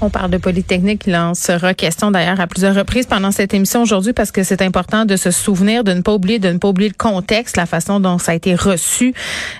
On parle de Polytechnique. Il en sera question d'ailleurs à plusieurs reprises pendant cette émission aujourd'hui parce que c'est important de se souvenir, de ne pas oublier, de ne pas oublier le contexte, la façon dont ça a été reçu,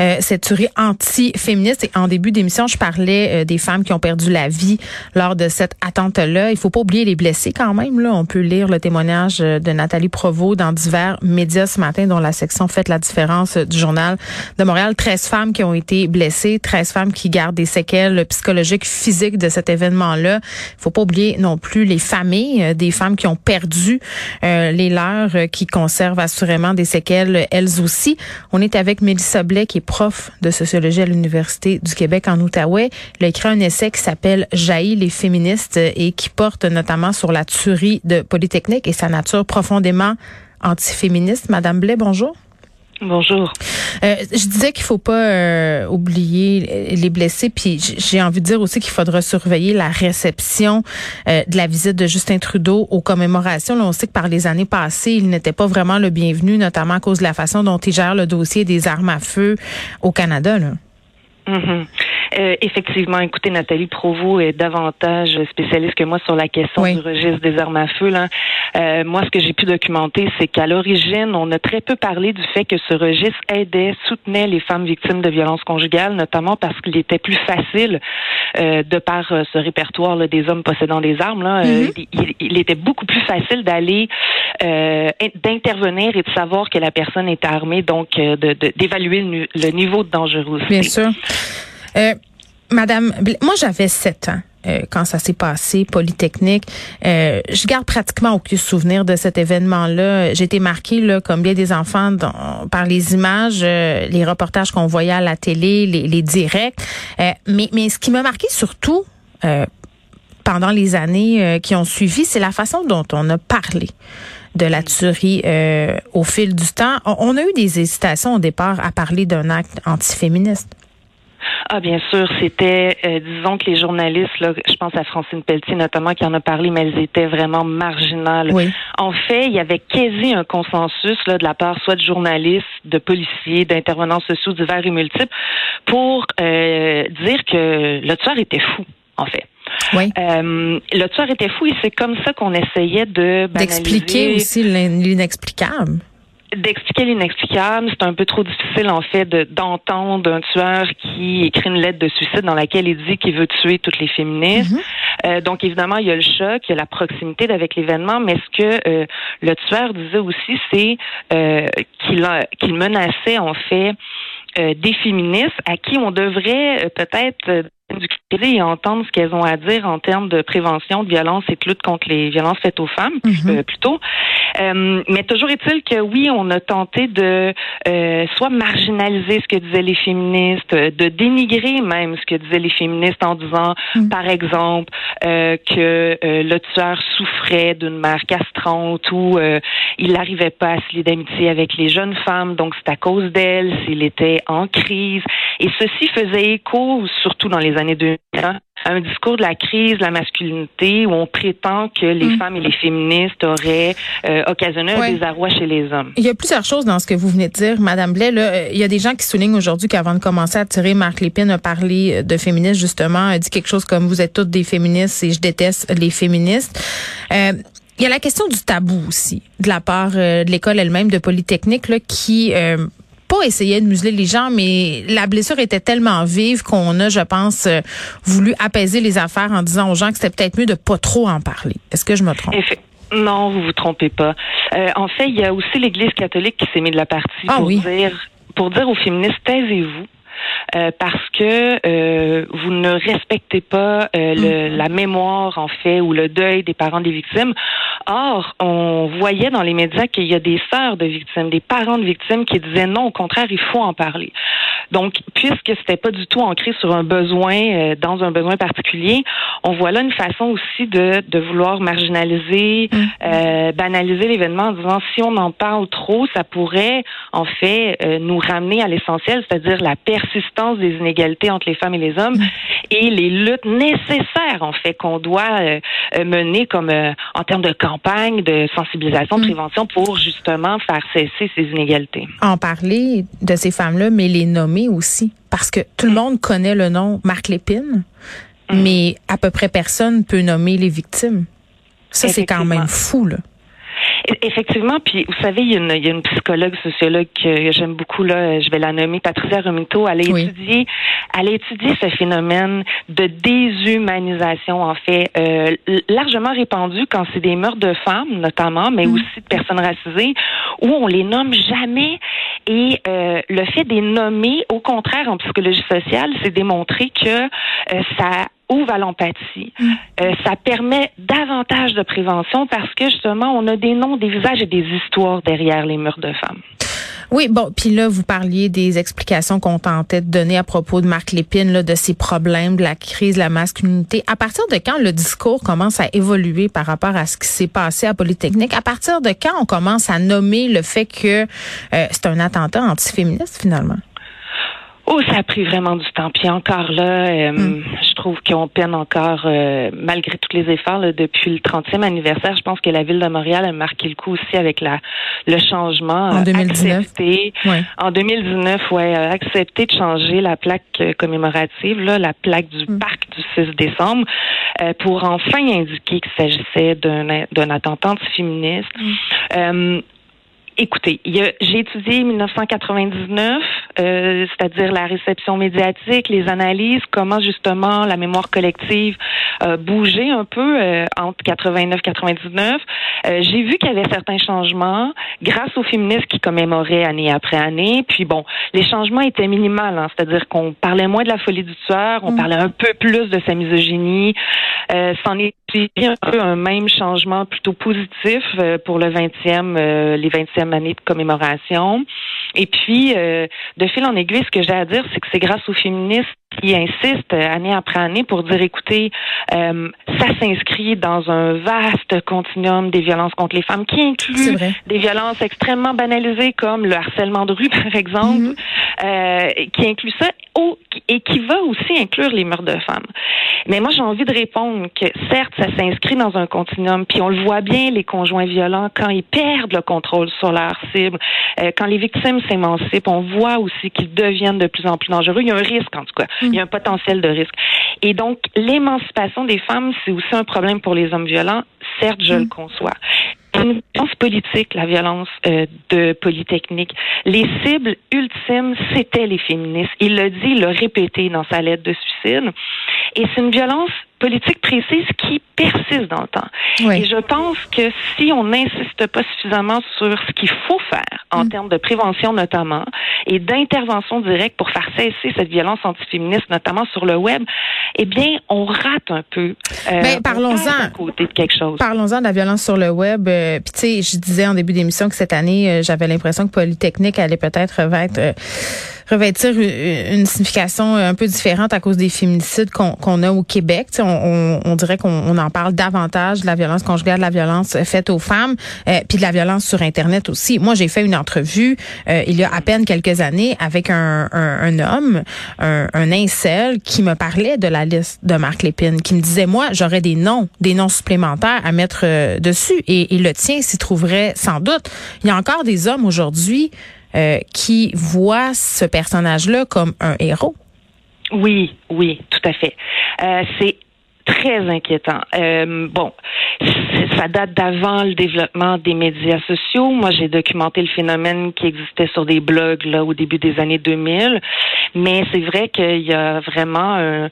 euh, cette tuerie anti-féministe. Et en début d'émission, je parlais euh, des femmes qui ont perdu la vie lors de cette attente-là. Il faut pas oublier les blessés quand même. Là, on peut lire le témoignage euh, de Nathalie Provost dans divers médias ce matin, dont la section fait la différence du journal de Montréal. 13 femmes qui ont été blessées, 13 femmes qui gardent des séquelles psychologiques, physiques de cet événement-là. Il faut pas oublier non plus les familles euh, des femmes qui ont perdu euh, les leurs, euh, qui conservent assurément des séquelles elles aussi. On est avec Mélissa Blais, qui est prof de sociologie à l'Université du Québec en Outaouais. Elle a écrit un essai qui s'appelle Jaillit les féministes et qui porte notamment sur la tuerie de Polytechnique et sa nature profondément antiféministe. Madame Blais, bonjour. Bonjour. Euh, je disais qu'il faut pas euh, oublier les blessés, puis j'ai envie de dire aussi qu'il faudra surveiller la réception euh, de la visite de Justin Trudeau aux commémorations. Là, on sait que par les années passées, il n'était pas vraiment le bienvenu, notamment à cause de la façon dont il gère le dossier des armes à feu au Canada. Là. Mm-hmm. Euh, effectivement, écoutez, Nathalie Provost est davantage spécialiste que moi sur la question du registre des armes à feu. Là. Euh, moi, ce que j'ai pu documenter, c'est qu'à l'origine, on a très peu parlé du fait que ce registre aidait, soutenait les femmes victimes de violences conjugales, notamment parce qu'il était plus facile, euh, de par ce répertoire là, des hommes possédant des armes, là, mm-hmm. il, il, était beaucoup plus facile d'aller, d'intervenir et de savoir que la personne était armée, donc d'évaluer de, le, niveau de dangerosité. Bien sûr. Euh, Madame, moi j'avais sept ans. Euh, quand ça s'est passé, Polytechnique. Euh, je garde pratiquement aucun souvenir de cet événement-là. J'ai été marquée, là, comme bien des enfants, par les images, les reportages qu'on voyait à la télé, les, les directs. mais, mais ce qui m'a marqué surtout pendant les années qui ont suivi, c'est la façon dont on a parlé de la tuerie au fil du temps. On a eu des hésitations au départ à parler d'un acte antiféministe. Ah, bien sûr, c'était, euh, disons que les journalistes, là, je pense à Francine Pelletier notamment qui en a parlé, mais elles étaient vraiment marginales. En fait, il y avait quasi un consensus là, de la part soit de journalistes, de policiers, d'intervenants sociaux divers et multiples pour euh, dire que le tueur était fou, en fait. Oui. Euh, le tueur était fou et c'est comme ça qu'on essayait de d'expliquer aussi l'inexplicable d'expliquer l'inexplicable. C'est un peu trop difficile, en fait, d'entendre un tueur qui écrit une lettre de suicide dans laquelle il dit qu'il veut tuer toutes les féministes. Mhm. Euh, donc, évidemment, il y a le choc, il y a la proximité avec l'événement, mais ce que euh, le tueur disait aussi, c'est euh, qu'il qu'il menaçait, en fait, des féministes à qui on devrait peut-être et entendre ce qu'elles ont à dire en termes de prévention de violence et de lutte contre les violences faites aux femmes, mhm. euh, plutôt. Euh, mais toujours est-il que oui, on a tenté de euh, soit marginaliser ce que disaient les féministes, de dénigrer même ce que disaient les féministes en disant, mhm. par exemple, que le tueur souffrait d'une mère castrante ou il n'arrivait pas à se lier d'amitié avec les jeunes femmes, donc c'est à cause d'elles, s'il était en crise. Et ceci faisait écho, surtout dans les années 2000, un discours de la crise de la masculinité où on prétend que les mm. femmes et les féministes auraient euh, occasionné un désarroi chez les hommes. Il y a plusieurs choses dans ce que vous venez de dire, Madame Blais. Là, il y a des gens qui soulignent aujourd'hui qu'avant de commencer à tirer, Marc Lépine a parlé de féministes, justement, a dit quelque chose comme vous êtes toutes des féministes et je déteste les féministes. Euh, il y a la question du tabou aussi, de la part euh, de l'école elle-même de Polytechnique, là, qui euh, pas essayait de museler les gens, mais la blessure était tellement vive qu'on a, je pense, euh, voulu apaiser les affaires en disant aux gens que c'était peut-être mieux de pas trop en parler. Est-ce que je me trompe? Non, vous vous trompez pas. en fait, il y a aussi l'Église catholique qui s'est mise de la partie ah pour dire pour dire aux féministes taisez-vous euh, parce que euh, vous ne respectez pas euh, le, mm. la mémoire en fait ou le deuil des parents des victimes. Or, on voyait dans les médias qu'il y a des sœurs de victimes, des parents de victimes qui disaient non, au contraire, il faut en parler. Donc, puisque c'était pas du tout ancré sur un besoin, dans un besoin particulier, on voit là une façon aussi de, de vouloir marginaliser, mm. banaliser l'événement en disant si on en parle trop, ça pourrait en fait nous ramener à l'essentiel, c'est-à-dire la personne persistance des inégalités entre les femmes et les hommes mm. et les luttes nécessaires, en fait, qu'on doit euh, euh, mener comme en termes de campagne, de sensibilisation, de mm. prévention pour justement faire cesser ces inégalités. En parler de ces femmes-là, mais les nommer aussi, parce que tout le monde connaît le nom Marc Lépine, mais à peu près personne peut nommer les victimes. Ça, c'est quand même fou, là. Effectivement, puis vous savez, il y, a une, il y a une psychologue, sociologue que j'aime beaucoup là, je vais la nommer Patricia Romito. Elle a étudié, elle a étudié ce phénomène de déshumanisation en fait euh, largement répandu quand c'est des meurtres de femmes notamment, mais mm. aussi de personnes racisées où on les nomme jamais et euh, le fait des nommer, au contraire, en psychologie sociale, c'est démontré que euh, ça Euh, ça permet davantage de prévention parce que justement, on a des noms, des visages et des histoires derrière les murs de femmes. Oui, bon, puis là, vous parliez des explications qu'on tentait de donner à propos de Marc Lépine, là, de ses problèmes, de la crise de la masculinité. À partir de quand le discours commence à évoluer par rapport à ce qui s'est passé à Polytechnique? À partir de quand on commence à nommer le fait que euh, c'est un attentat antiféministe, finalement? Oh, ça a pris vraiment du temps. Puis encore là, euh, hmm. je trouve qu'on peine encore, euh, malgré tous les efforts, depuis le 30e anniversaire. Je pense que la ville de Montréal a marqué le coup aussi avec la le changement. En 2019. Accepté, En 2019, ouais, accepté de changer la plaque euh, commémorative, là, la plaque du hmm. parc du 6 décembre, pour enfin indiquer qu'il s'agissait d'un d'un attentat antiféministe. Mm. Écoutez, j'ai étudié 1999, euh, c'est-à-dire la réception médiatique, les analyses, comment justement la mémoire collective euh, bougeait un peu euh, entre 89 99. Euh, j'ai vu qu'il y avait certains changements grâce aux féministes qui commémoraient année après année. Puis bon, les changements étaient minimaux, hein, c'est-à-dire qu'on parlait moins de la folie du tueur, on mm. parlait un peu plus de sa misogynie. C'en est un peu un même changement plutôt positif pour le 20e, les 20e année de commémoration. Et puis, euh, de fil en aiguille, ce que j'ai à dire, c'est que c'est grâce aux féministes qui insistent année après année pour dire, écoutez, euh, ça s'inscrit dans un vaste continuum des violences contre les femmes qui inclut des violences extrêmement banalisées comme le harcèlement de rue, par exemple, mhm. euh, qui inclut ça et qui va aussi inclure les meurtres de femmes. Mais moi, j'ai envie de répondre que certes, ça s'inscrit dans un continuum, puis on le voit bien, les conjoints violents, quand ils perdent le contrôle sur leur cible, euh, quand les victimes s'émancipent, on voit aussi qu'ils deviennent de plus en plus dangereux. Il y a un risque, en tout cas. Il y a un potentiel de risque. Et donc, l'émancipation des femmes, c'est aussi un problème pour les hommes violents. Certes, je le mm. conçois une violence politique, la violence euh, de Polytechnique. Les cibles ultimes, c'était les féministes. Il l'a dit, il l'a répété dans sa lettre de suicide. Et c'est une violence politique précise qui persiste dans le temps. Et je pense que si on n'insiste pas suffisamment sur ce qu'il faut faire en mm. termes de prévention notamment et d'intervention directe pour faire cesser cette violence antiféministe, notamment sur le web, eh bien, on rate un peu. Euh, ben, parlons-en. côté de quelque chose. Parlons-en de la violence sur le web. Euh, Puis tu sais, je disais en début d'émission que cette année, euh, j'avais l'impression que Polytechnique allait peut-être. Euh, revêtir une signification un peu différente à cause des féminicides qu'on a au Québec. On, on, dirait qu'on en parle davantage de la violence conjugale, de la violence faite aux femmes, euh, puis de la violence sur Internet aussi. Moi, j'ai fait une entrevue euh, il y a à peine quelques années avec un, un, un homme, un, un, incel, qui me parlait de la liste de Marc Lépine, qui me disait, moi, j'aurais des noms, des noms supplémentaires à mettre euh, dessus, et, et le tien s'y trouverait sans doute. Il y a encore des hommes aujourd'hui euh, qui voit ce personnage-là comme un héros. Oui, oui, tout à fait. Euh, c'est très inquiétant. Bon, ça date d'avant le développement des médias sociaux. Moi, j'ai documenté le phénomène qui existait sur des blogs là au début des années 2000, mais c'est vrai qu'il y a vraiment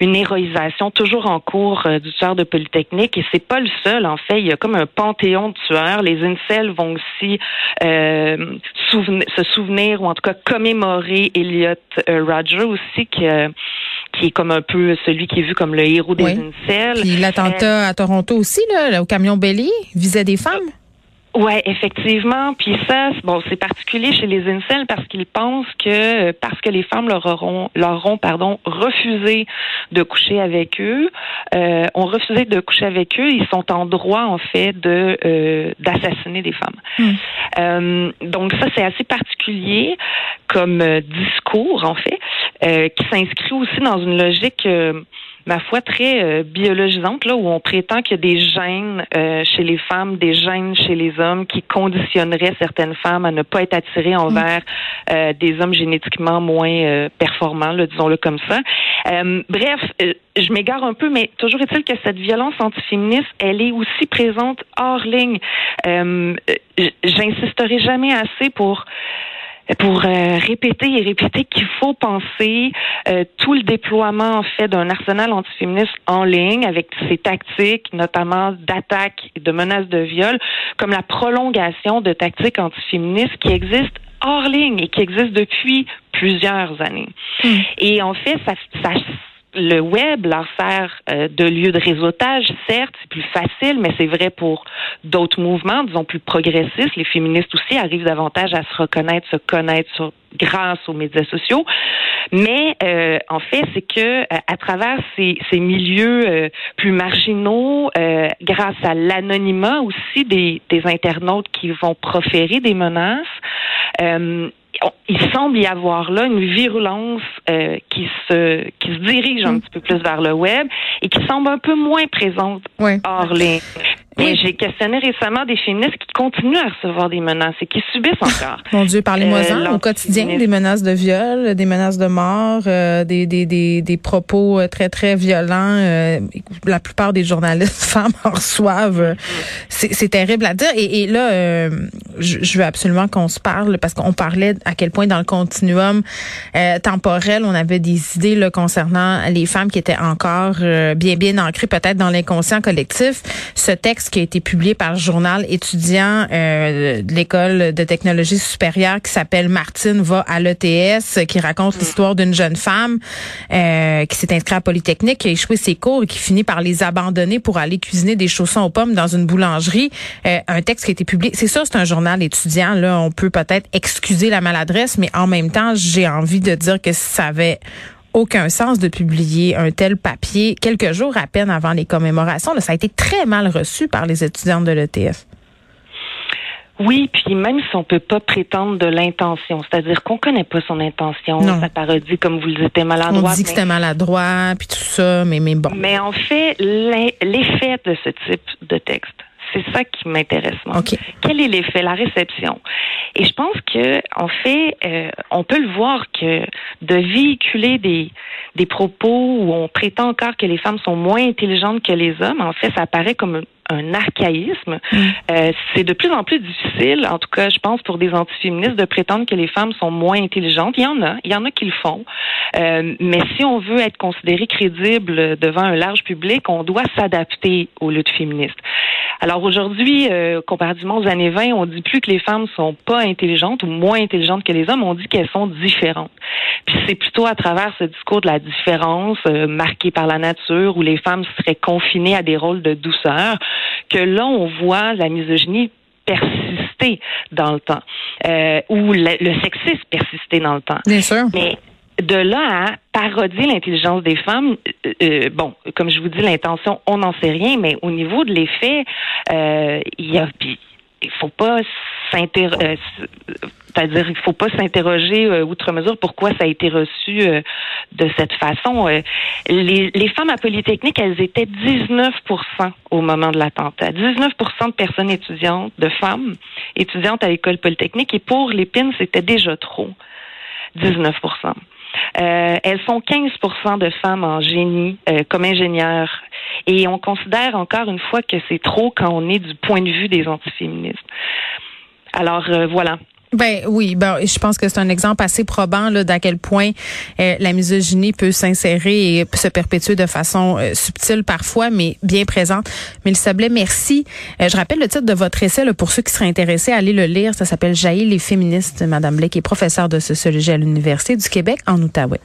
une héroïsation toujours en cours euh, du tueur de Polytechnique et c'est pas le seul. En fait, il y a comme un panthéon de tueurs. Les incels vont aussi euh, se souvenir ou en tout cas commémorer Elliot euh, Roger aussi qui qui est comme un peu celui qui est vu comme le héros des incels. Puis l'attentat à Toronto aussi, là, au camion bélier, visait des femmes? Ouais, effectivement. Puis ça, bon, c'est particulier chez les incels parce qu'ils pensent que parce que les femmes leur auront, leur auront, pardon, refusé de coucher avec eux, euh, ont refusé de coucher avec eux, ils sont en droit en fait de euh, d'assassiner des femmes. Hmm. Euh, donc ça, c'est assez particulier comme euh, discours en fait, euh, qui s'inscrit aussi dans une logique euh, ma foi, très euh, biologisante, là, où on prétend qu'il y a des gènes euh, chez les femmes, des gènes chez les hommes qui conditionneraient certaines femmes à ne pas être attirées envers euh, des hommes génétiquement moins euh, performants, là, disons-le comme ça. Euh, bref, je m'égare un peu, mais toujours est-il que cette violence antiféministe, elle est aussi présente hors ligne. Euh, J'insisterai jamais assez pour pour euh, répéter et répéter qu'il faut penser euh, tout le déploiement en fait d'un arsenal antiféministe en ligne avec ses tactiques, notamment d'attaque et de menaces de viol, comme la prolongation de tactiques antiféministes qui existent hors ligne et qui existent depuis plusieurs années. Et en fait, ça, ça le web leur sert euh, de lieu de réseautage, certes, c'est plus facile, mais c'est vrai pour d'autres mouvements, disons plus progressistes. Les féministes aussi arrivent davantage à se reconnaître, se connaître sur, grâce aux médias sociaux. Mais euh, en fait, c'est que euh, à travers ces, ces milieux euh, plus marginaux, euh, grâce à l'anonymat aussi des, des internautes qui vont proférer des menaces, euh, il semble y avoir là une virulence euh, qui se qui se dirige un Mm. petit peu plus vers le web et qui semble un peu moins présente Ouais. hors ligne. Oui. j'ai questionné récemment des féministes qui continuent à recevoir des menaces et qui subissent encore. Mon Dieu, parlez-moi-en Euh, au quotidien, des menaces de viol, des menaces de mort, euh, des, des, des, des propos euh, très, très violents. euh, la plupart des journalistes femmes en reçoivent. C'est terrible à dire. Et, et là, euh, je, je veux absolument qu'on se parle parce qu'on parlait à quel point dans le continuum euh, temporel, on avait des idées là, concernant les femmes qui étaient encore euh, bien, bien ancrées peut-être dans l'inconscient collectif. Ce texte qui a été publié par le journal étudiant euh, de l'école de technologie supérieure qui s'appelle Martine va à l'ETS, qui raconte l'histoire d'une jeune femme euh, qui s'est inscrite à Polytechnique, qui a échoué ses cours et qui finit par les abandonner pour aller cuisiner des chaussons aux pommes dans une boulangerie. Euh, un texte qui a été publié. C'est ça, c'est un journal étudiant. Là, on peut peut-être excuser la maladresse, mais en même temps, j'ai envie de dire que ça avait aucun sens de publier un tel papier quelques jours à peine avant les commémorations. Là, ça a été très mal reçu par les étudiantes de l'ETF. Oui, puis même si on peut pas prétendre de l'intention, c'est-à-dire qu'on connaît pas son intention, Non. sa parodie, comme vous le dites, est On dit que c'était maladroit, puis tout ça, mais, mais bon. Mais en fait, l'effet de ce type de texte, c'est ça qui m'intéresse. moi. Quel est l'effet, la réception Et je pense que, en fait, euh, on peut le voir que de véhiculer des des propos où on prétend encore que les femmes sont moins intelligentes que les hommes, en fait, ça apparaît comme un, archaïsme. Euh, c'est de plus en plus difficile, en tout cas, je pense, pour des antiféministes de prétendre que les femmes sont moins intelligentes. Il y en a, il y en a qui le font. Euh, mais si on veut être considéré crédible devant un large public, on doit s'adapter aux luttes féministes. Alors aujourd'hui, euh, comparativement aux années 20, on dit plus que les femmes sont pas intelligentes ou moins intelligentes que les hommes, on dit qu'elles sont différentes. Puis c'est plutôt à travers ce discours de la différence euh, marqué par la nature où les femmes seraient confinées à des rôles de douceur que là on voit la misogynie persister dans le temps, euh, ou le, le sexisme persister dans le temps. Bien sûr. Mais de là à parodier l'intelligence des femmes, euh, euh, bon, comme je vous dis, l'intention, on n'en sait rien, mais au niveau de l'effet, euh, il y a, puis il faut pas s'interroger. C'est-à-dire, il faut pas s'interroger euh, outre mesure pourquoi ça a été reçu euh, de cette façon. Euh, les, les femmes à Polytechnique, elles étaient 19% au moment de l'attentat. 19% de personnes étudiantes, de femmes étudiantes à l'école Polytechnique, et pour les PIN, c'était déjà trop. 19% euh, elles sont 15% de femmes en génie euh, comme ingénieurs. Et on considère encore une fois que c'est trop quand on est du point de vue des antiféministes. Alors euh, voilà. Ben oui, ben je pense que c'est un exemple assez probant là d'à quel point euh, la misogynie peut s'insérer et se perpétuer de façon euh, subtile parfois, mais bien présente. Mélissa Blais, merci. Euh, je rappelle le titre de votre essai pour ceux qui seraient intéressés à aller le lire. Ça s'appelle Jaillir les féministes, Madame Blais, qui est professeure de sociologie à l'Université du Québec en Outaouais.